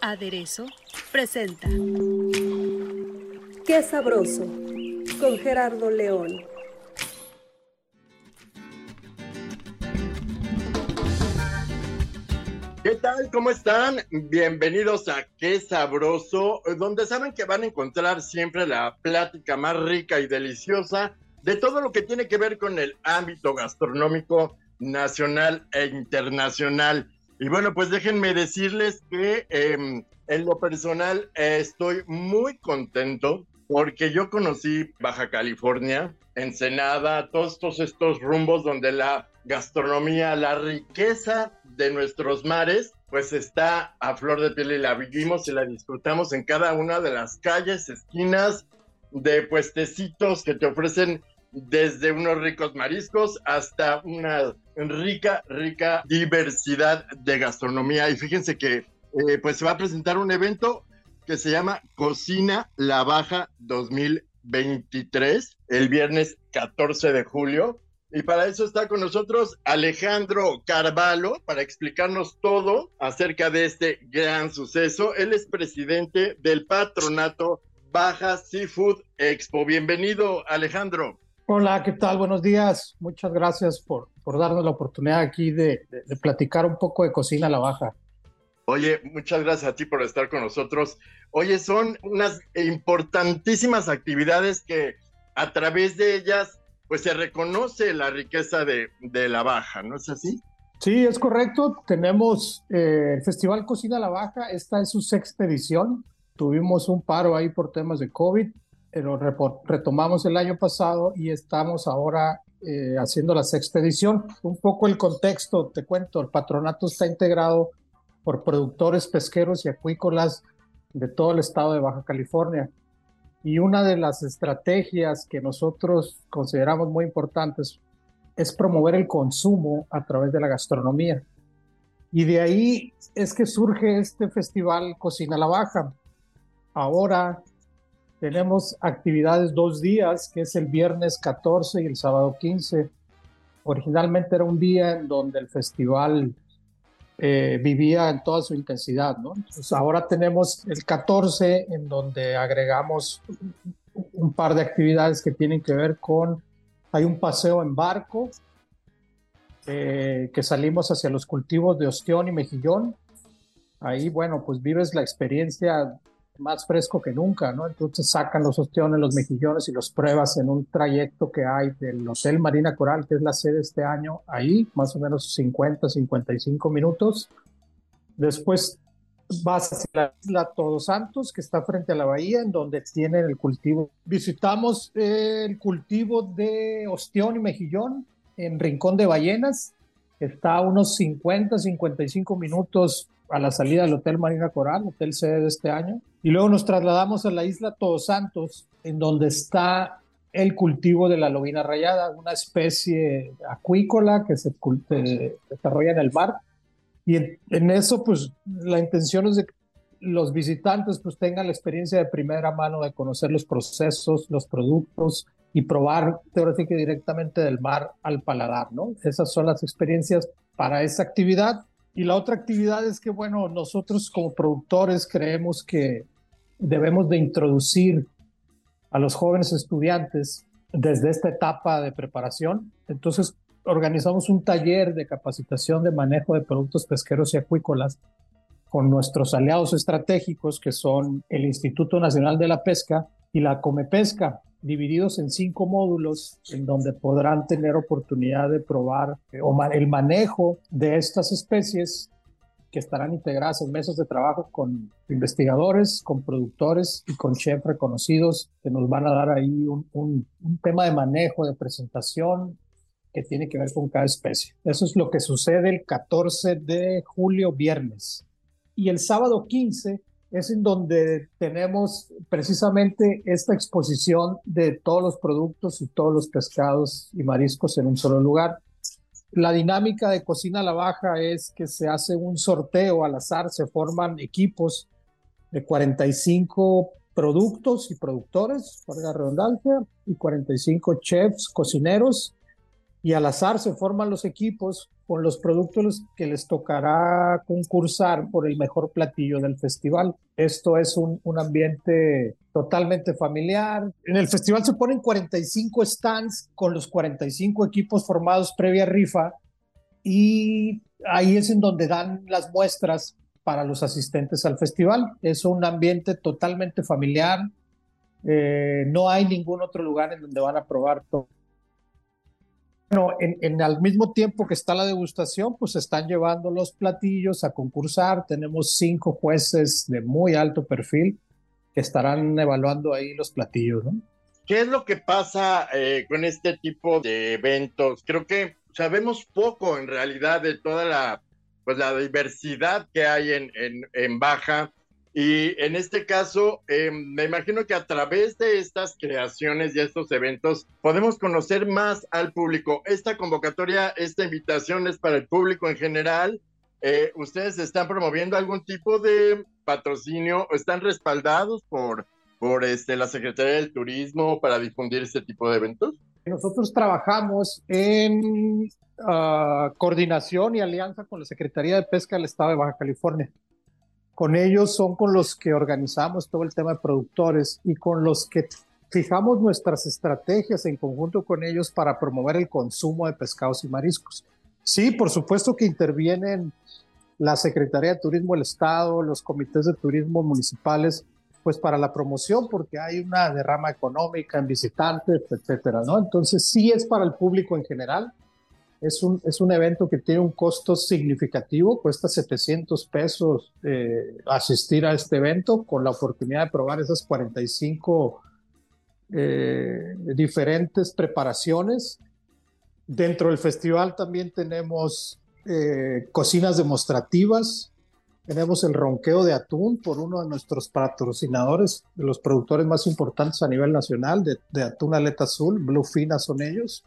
Aderezo presenta Qué sabroso con Gerardo León. ¿Qué tal? ¿Cómo están? Bienvenidos a Qué Sabroso, donde saben que van a encontrar siempre la plática más rica y deliciosa de todo lo que tiene que ver con el ámbito gastronómico nacional e internacional. Y bueno, pues déjenme decirles que em, en lo personal estoy muy contento porque yo conocí Baja California, Ensenada, todos, todos estos rumbos donde la gastronomía, la riqueza de nuestros mares, pues está a flor de piel y la vivimos y la disfrutamos en cada una de las calles, esquinas, de puestecitos que te ofrecen desde unos ricos mariscos hasta una rica, rica diversidad de gastronomía. Y fíjense que eh, pues se va a presentar un evento que se llama Cocina La Baja 2023, el viernes 14 de julio. Y para eso está con nosotros Alejandro Carvalho para explicarnos todo acerca de este gran suceso. Él es presidente del patronato Baja Seafood Expo. Bienvenido, Alejandro. Hola, ¿qué tal? Buenos días. Muchas gracias por, por darnos la oportunidad aquí de, de, de platicar un poco de cocina a la baja. Oye, muchas gracias a ti por estar con nosotros. Oye, son unas importantísimas actividades que a través de ellas pues se reconoce la riqueza de, de la Baja, ¿no es así? Sí, es correcto. Tenemos eh, el Festival Cocina La Baja, esta es su sexta edición. Tuvimos un paro ahí por temas de COVID, pero retomamos el año pasado y estamos ahora eh, haciendo la sexta edición. Un poco el contexto, te cuento, el patronato está integrado por productores pesqueros y acuícolas de todo el estado de Baja California. Y una de las estrategias que nosotros consideramos muy importantes es promover el consumo a través de la gastronomía. Y de ahí es que surge este festival Cocina la Baja. Ahora tenemos actividades dos días, que es el viernes 14 y el sábado 15. Originalmente era un día en donde el festival eh, vivía en toda su intensidad, ¿no? Entonces ahora tenemos el 14 en donde agregamos un par de actividades que tienen que ver con, hay un paseo en barco, eh, que salimos hacia los cultivos de ostión y mejillón. Ahí, bueno, pues vives la experiencia más fresco que nunca, ¿no? Entonces sacan los ostiones, los mejillones y los pruebas en un trayecto que hay del Hotel Marina Coral, que es la sede este año, ahí, más o menos 50, 55 minutos. Después vas hacia la isla Todos Santos, que está frente a la bahía, en donde tienen el cultivo. Visitamos el cultivo de ostión y mejillón en Rincón de Ballenas, está a unos 50, 55 minutos a la salida del Hotel Marina Coral, hotel sede de este año. Y luego nos trasladamos a la isla Todos Santos, en donde está el cultivo de la lobina rayada, una especie acuícola que se desarrolla en el mar. Y en, en, eso, pues, la intención es de que los visitantes pues tengan la experiencia de primera mano de conocer los procesos, los productos y probar teóricamente directamente del mar al paladar, ¿no? Esas son las experiencias para esa actividad. Y la otra actividad es que, bueno, nosotros como productores creemos que debemos de introducir a los jóvenes estudiantes desde esta etapa de preparación. Entonces, organizamos un taller de capacitación de manejo de productos pesqueros y acuícolas con nuestros aliados estratégicos, que son el Instituto Nacional de la Pesca y la Comepesca, divididos en cinco módulos en donde podrán tener oportunidad de probar eh, el manejo de estas especies que estarán integradas en mesas de trabajo con investigadores, con productores y con chefs reconocidos que nos van a dar ahí un, un, tema de manejo, de presentación que tiene que ver con cada especie. Eso es lo que sucede el 14 de julio, viernes. Y el sábado 15 es en donde tenemos precisamente esta exposición de todos los productos y todos los pescados y mariscos en un solo lugar. La dinámica de cocina a la baja es que se hace un sorteo al azar, se forman equipos de 45 productos y productores, por la redundancia, y 45 chefs, cocineros, y al azar se forman los equipos con los productos que les tocará concursar por el mejor platillo del festival. Esto es un, un, ambiente totalmente familiar. En el festival se ponen 45 stands con los 45 equipos formados previa rifa y ahí es en donde dan las muestras para los asistentes al festival. Es un ambiente totalmente familiar. Eh, no hay ningún otro lugar en donde van a probar todo bueno, en, al mismo tiempo que está la degustación, pues están llevando los platillos a concursar. Tenemos cinco jueces de muy alto perfil que estarán evaluando ahí los platillos, ¿no? ¿Qué es lo que pasa eh, con este tipo de eventos? Creo que sabemos poco en realidad de toda la, pues, la diversidad que hay en, en, en Baja y en este caso, eh, me imagino que a través de estas creaciones y estos eventos podemos conocer más al público. Esta convocatoria, esta invitación es para el público en general. Eh, ¿Ustedes están promoviendo algún tipo de patrocinio están respaldados por, por este, la Secretaría del Turismo para difundir este tipo de eventos? Nosotros trabajamos en uh, coordinación y alianza con la Secretaría de Pesca del Estado de Baja California. Con ellos son con los que organizamos todo el tema de productores y con los que fijamos nuestras estrategias en conjunto con ellos para promover el consumo de pescados y mariscos. Sí, por supuesto que intervienen la Secretaría de Turismo del Estado, los comités de turismo municipales, pues para la promoción, porque hay una derrama económica en visitantes, etcétera, ¿no? Entonces sí es para el público en general, es un, es un evento que tiene un costo significativo, cuesta 700 pesos eh, asistir a este evento con la oportunidad de probar esas 45 eh, diferentes preparaciones. Dentro del festival también tenemos eh, cocinas demostrativas, tenemos el ronqueo de atún por uno de nuestros patrocinadores, de los productores más importantes a nivel nacional de, de atún aleta azul, Bluefina son ellos.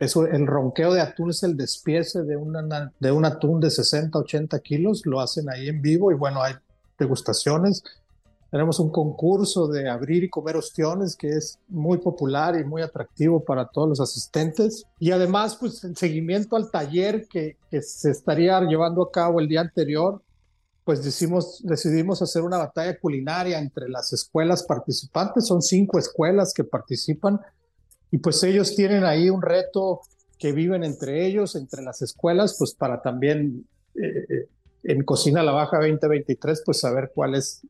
Eso, el ronqueo de atún es el despiece de, una, de un atún de 60, 80 kilos, lo hacen ahí en vivo y bueno, hay degustaciones. Tenemos un concurso de abrir y comer ostiones que es muy popular y muy atractivo para todos los asistentes. Y además, pues en seguimiento al taller que, que se estaría llevando a cabo el día anterior, pues decidimos, decidimos hacer una batalla culinaria entre las escuelas participantes. Son cinco escuelas que participan y pues ellos tienen ahí un reto que viven entre ellos, entre las escuelas, pues para también eh, eh, en Cocina La Baja 2023, pues saber cuál es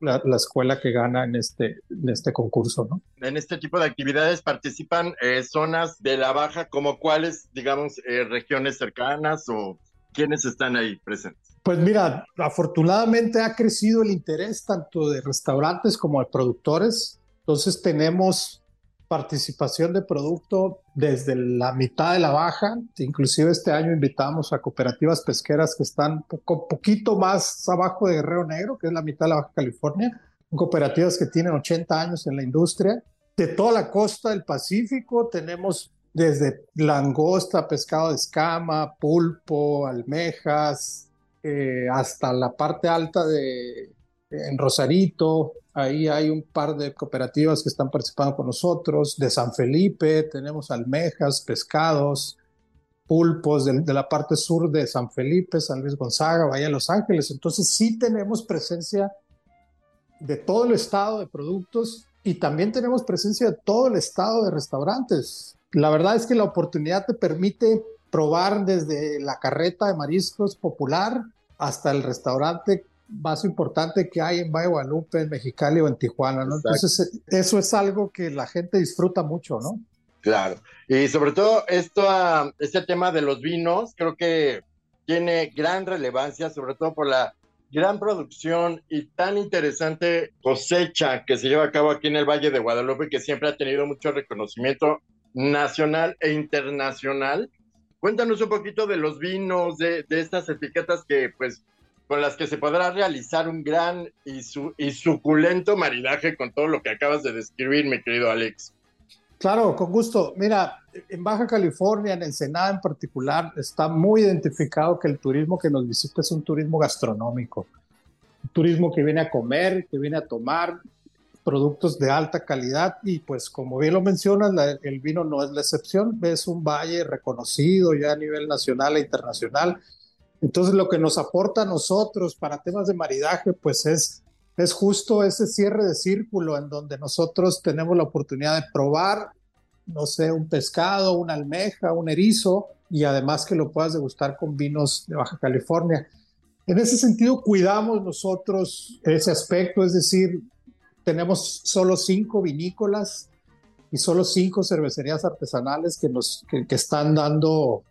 la, escuela que gana en este, en este concurso, ¿no? En este tipo de actividades participan eh, zonas de La Baja, como cuáles, digamos, regiones cercanas o quiénes están ahí presentes. Pues mira, afortunadamente ha crecido el interés tanto de restaurantes como de productores. Entonces tenemos participación de producto desde la mitad de la baja. Inclusive este año invitamos a cooperativas pesqueras que están poco, poquito más abajo de Guerrero Negro, que es la mitad de la Baja California. Cooperativas que tienen 80 años en la industria. De toda la costa del Pacífico tenemos desde langosta, pescado de escama, pulpo, almejas, eh, hasta la parte alta de en Rosarito, Ahí hay un par de cooperativas que están participando con nosotros. De San Felipe tenemos almejas, pescados, pulpos de, la parte sur de San Felipe, San Luis Gonzaga, Bahía Los Ángeles. Entonces sí tenemos presencia de todo el estado de productos y también tenemos presencia de todo el estado de restaurantes. La verdad es que la oportunidad te permite probar desde la carreta de mariscos popular hasta el restaurante más importante que hay en Valle Guadalupe, en Mexicali o en Tijuana, ¿no? Entonces, eso es algo que la gente disfruta mucho, ¿no? Claro. Y sobre todo esto, ah, este tema de los vinos, creo que tiene gran relevancia, sobre todo por la gran producción y tan interesante cosecha que se lleva a cabo aquí en el Valle de Guadalupe, que siempre ha tenido mucho reconocimiento nacional e internacional Cuéntanos un poquito de los vinos, de, de estas etiquetas que pues con las que se podrá realizar un gran y, su, y suculento maridaje con todo lo que acabas de describir, mi querido Alex. Claro, con gusto. Mira, en Baja California, en Ensenada en particular, está muy identificado que el turismo que nos visita es un turismo gastronómico. Un turismo que viene a comer, que viene a tomar productos de alta calidad y pues como bien lo mencionas, el vino no es la excepción, es un valle reconocido ya a nivel nacional e internacional entonces lo que nos aporta a nosotros para temas de maridaje, pues es, es justo ese cierre de círculo en donde nosotros tenemos la oportunidad de probar, no sé, un pescado, una almeja, un erizo, y además que lo puedas degustar con vinos de Baja California. En ese sentido, cuidamos nosotros ese aspecto, es decir, tenemos solo cinco vinícolas y solo cinco cervecerías artesanales que nos que, que están dando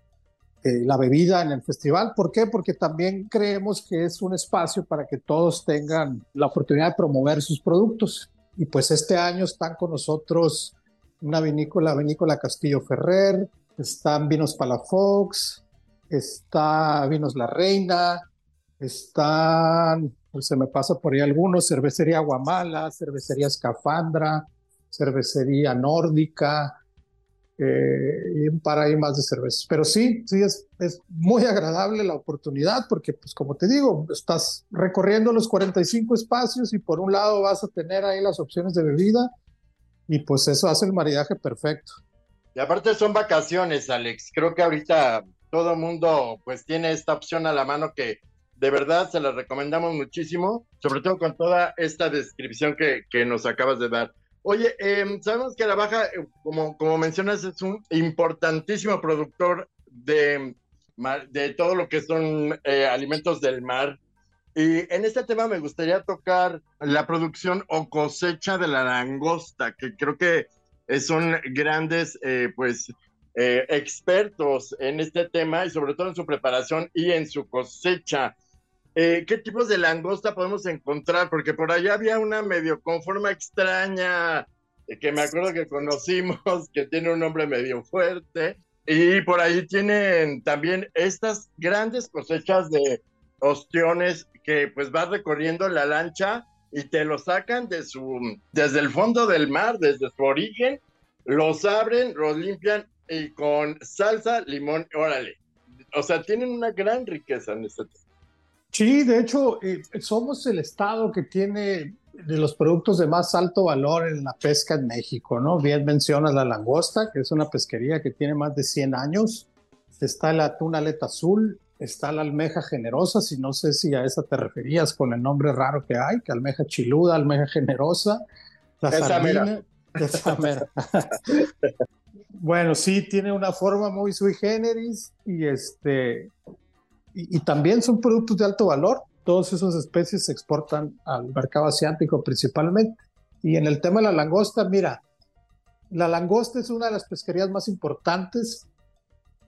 eh, la bebida en el festival. ¿Por qué? Porque también creemos que es un espacio para que todos tengan la oportunidad de promover sus productos. Y pues este año están con nosotros una vinícola, vinícola Castillo Ferrer, están Vinos Palafox, está Vinos La Reina, están, pues se me pasa por ahí algunos, Cervecería Guamala, Cervecería Escafandra, Cervecería Nórdica, eh, y un par ahí más de cervezas. Pero sí, sí, es, es muy agradable la oportunidad porque, pues como te digo, estás recorriendo los 45 espacios y por un lado vas a tener ahí las opciones de bebida y pues eso hace el maridaje perfecto. Y aparte son vacaciones, Alex. Creo que ahorita todo mundo pues tiene esta opción a la mano que de verdad se la recomendamos muchísimo, sobre todo con toda esta descripción que, que nos acabas de dar. Oye, eh, sabemos que la Baja, eh, como, como mencionas, es un importantísimo productor de, de todo lo que son eh, alimentos del mar. Y en este tema me gustaría tocar la producción o cosecha de la langosta, que creo que son grandes, eh, pues, expertos en este tema y sobre todo en su preparación y en su cosecha. Eh, ¿qué tipos de langosta podemos encontrar? Porque por allá había una medio con forma extraña, eh, que me acuerdo que conocimos, que tiene un nombre medio fuerte. Y por ahí tienen también estas grandes cosechas de ostiones que pues va recorriendo la lancha y te lo sacan de su, desde el fondo del mar, desde su origen, los abren, los limpian y con salsa, limón, órale. O sea, tienen una gran riqueza en este tema. Sí, de hecho, eh, somos el estado que tiene de los productos de más alto valor en la pesca en México, ¿no? Bien mencionas la langosta, que es una pesquería que tiene más de 100 años. Está el atún aleta azul, está la almeja generosa, si no sé si a esa te referías con el nombre raro que hay, que almeja chiluda, almeja generosa, la Esa sardina, mera. esa mera. bueno, sí, tiene una forma muy sui generis y este y, y también son productos de alto valor. Todas esas especies se exportan al mercado asiático principalmente. Y en el tema de la langosta, mira, la langosta es una de las pesquerías más importantes.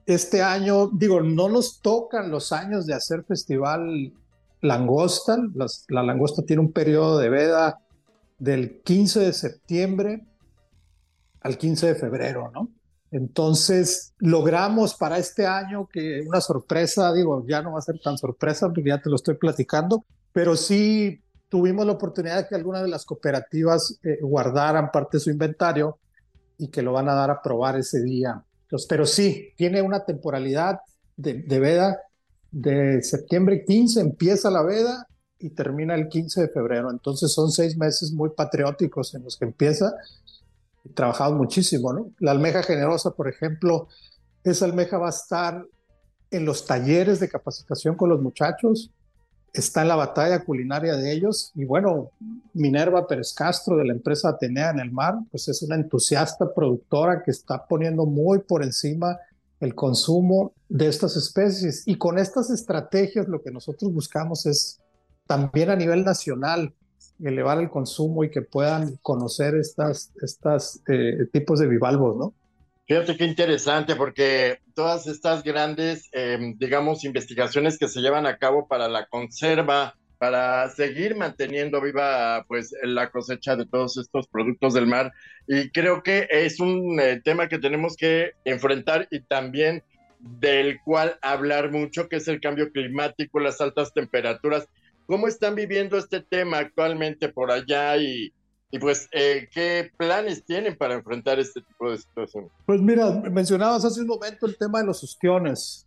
Este año, digo, no nos tocan los años de hacer festival langosta. Las- la langosta tiene un periodo de veda del 15 de septiembre al 15 de febrero, ¿no? Entonces, logramos para este año que una sorpresa, digo, ya no va a ser tan sorpresa porque ya te lo estoy platicando, pero sí tuvimos la oportunidad de que algunas de las cooperativas eh, guardaran parte de su inventario y que lo van a dar a probar ese día. Pero sí, tiene una temporalidad de, de veda de septiembre 15, empieza la veda y termina el 15 de febrero. Entonces son seis meses muy patrióticos en los que empieza y muchísimo, ¿no? La almeja generosa, por ejemplo, esa almeja va a estar en los talleres de capacitación con los muchachos, está en la batalla culinaria de ellos y bueno, Minerva Pérez Castro de la empresa Atenea en el Mar, pues es una entusiasta productora que está poniendo muy por encima el consumo de estas especies y con estas estrategias lo que nosotros buscamos es también a nivel nacional elevar el consumo y que puedan conocer estas, estas eh, tipos de bivalvos, ¿no? Fíjate qué interesante, porque todas estas grandes, eh, digamos, investigaciones que se llevan a cabo para la conserva, para seguir manteniendo viva, pues, la cosecha de todos estos productos del mar. Y creo que es un eh, tema que tenemos que enfrentar y también del cual hablar mucho, que es el cambio climático, las altas temperaturas. ¿Cómo están viviendo este tema actualmente por allá y, y pues eh, qué planes tienen para enfrentar este tipo de situaciones? Pues mira, mencionabas hace un momento el tema de los ostiones.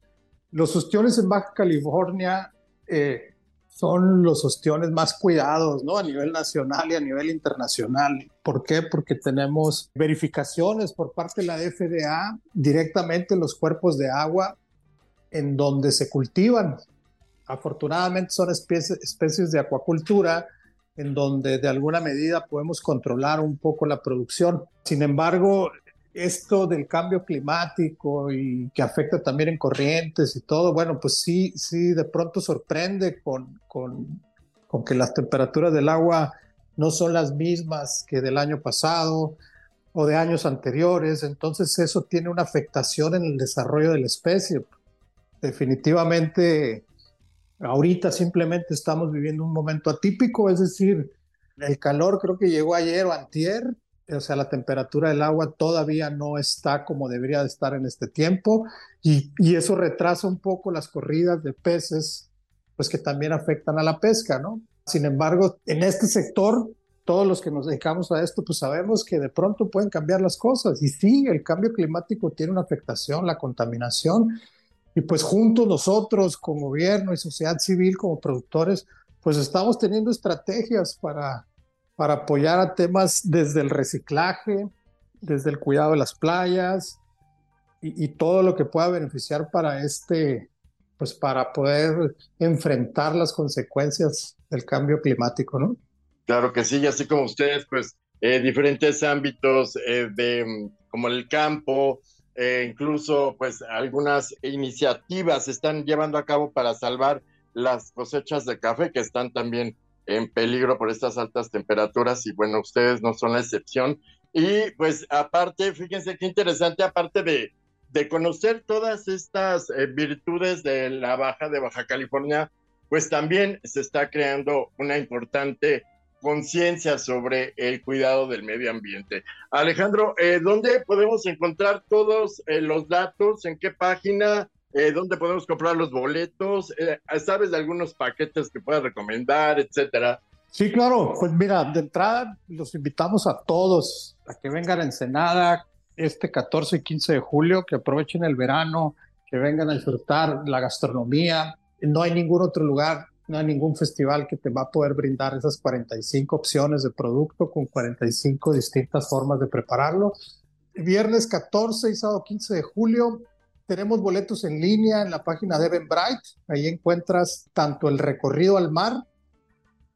Los ostiones en Baja California eh, son los ostiones más cuidados, ¿no? A nivel nacional y a nivel internacional. ¿Por qué? Porque tenemos verificaciones por parte de la FDA directamente en los cuerpos de agua en donde se cultivan. Afortunadamente son especies, especies de acuacultura en donde de alguna medida podemos controlar un poco la producción. Sin embargo, esto del cambio climático y que afecta también en corrientes y todo, bueno, pues sí, sí, de pronto sorprende con, con, con que las temperaturas del agua no son las mismas que del año pasado o de años anteriores, entonces eso tiene una afectación en el desarrollo de la especie. Definitivamente, ahorita simplemente estamos viviendo un momento atípico, es decir, el calor creo que llegó ayer o antier, o sea, la temperatura del agua todavía no está como debería de estar en este tiempo y, y, eso retrasa un poco las corridas de peces, pues que también afectan a la pesca, ¿no? Sin embargo, en este sector, todos los que nos dedicamos a esto, pues sabemos que de pronto pueden cambiar las cosas y sí, el cambio climático tiene una afectación, la contaminación y pues juntos nosotros como gobierno y sociedad civil, como productores, pues estamos teniendo estrategias para para apoyar a temas desde el reciclaje, desde el cuidado de las playas y, y, todo lo que pueda beneficiar para este, pues para poder enfrentar las consecuencias del cambio climático, ¿no? Claro que sí, y así como ustedes, pues eh, diferentes ámbitos eh, de como el campo, eh, incluso pues algunas iniciativas se están llevando a cabo para salvar las cosechas de café que están también en peligro por estas altas temperaturas y bueno, ustedes no son la excepción. Y pues aparte, fíjense qué interesante, aparte de, conocer todas estas eh, virtudes de la Baja de Baja California, pues también se está creando una importante conciencia sobre el cuidado del medio ambiente. Alejandro, eh, ¿dónde podemos encontrar todos eh, los datos? ¿En qué página? eh, dónde podemos comprar los boletos, sabes de algunos paquetes que puedas recomendar, etcétera. Sí, claro, pues mira, de entrada los invitamos a todos a que vengan a Ensenada este 14 y 15 de julio, que aprovechen el verano, que vengan a disfrutar la gastronomía. No hay ningún otro lugar, no hay ningún festival que te va a poder brindar esas 45 opciones de producto con 45 distintas formas de prepararlo. Viernes 14 y sábado 15 de julio tenemos boletos en línea en la página de Eventbrite. Ahí encuentras tanto el recorrido al mar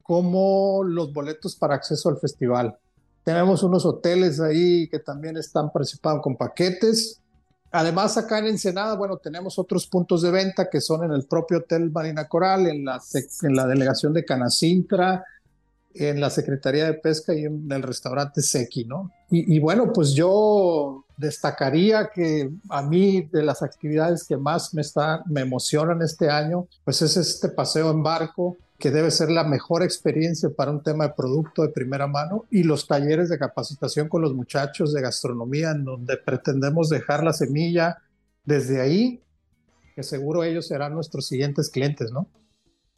como los boletos para acceso al festival. Tenemos unos hoteles ahí que también están participando con paquetes. Además, acá en Ensenada, bueno, tenemos otros puntos de venta que son en el propio Hotel Marina Coral, en la, delegación de Canacintra, en la Secretaría de Pesca y en el restaurante Sequi, ¿no? Y, y, bueno, pues yo destacaría que a mí de las actividades que más me, está, me emocionan este año, pues es este paseo en barco, que debe ser la mejor experiencia para un tema de producto de primera mano, y los talleres de capacitación con los muchachos de gastronomía, en donde pretendemos dejar la semilla desde ahí, que seguro ellos serán nuestros siguientes clientes, ¿no?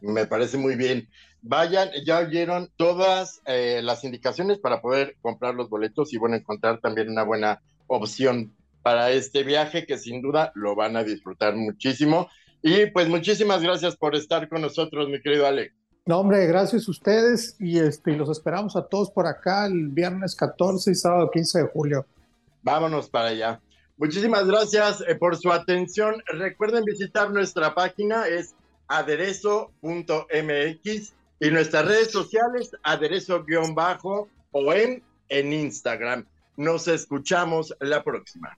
Me parece muy bien. Vayan, ya oyeron todas eh, las indicaciones para poder comprar los boletos y bueno, encontrar también una buena opción para este viaje que sin duda lo van a disfrutar muchísimo. Y pues muchísimas gracias por estar con nosotros, mi querido Ale. No, hombre, gracias a ustedes y, este, y los esperamos a todos por acá el viernes 14 y sábado 15 de julio. Vámonos para allá. Muchísimas gracias eh, por su atención. Recuerden visitar nuestra página, es aderezo.mx y nuestras redes sociales, aderezo-om en Instagram. Nos escuchamos la próxima.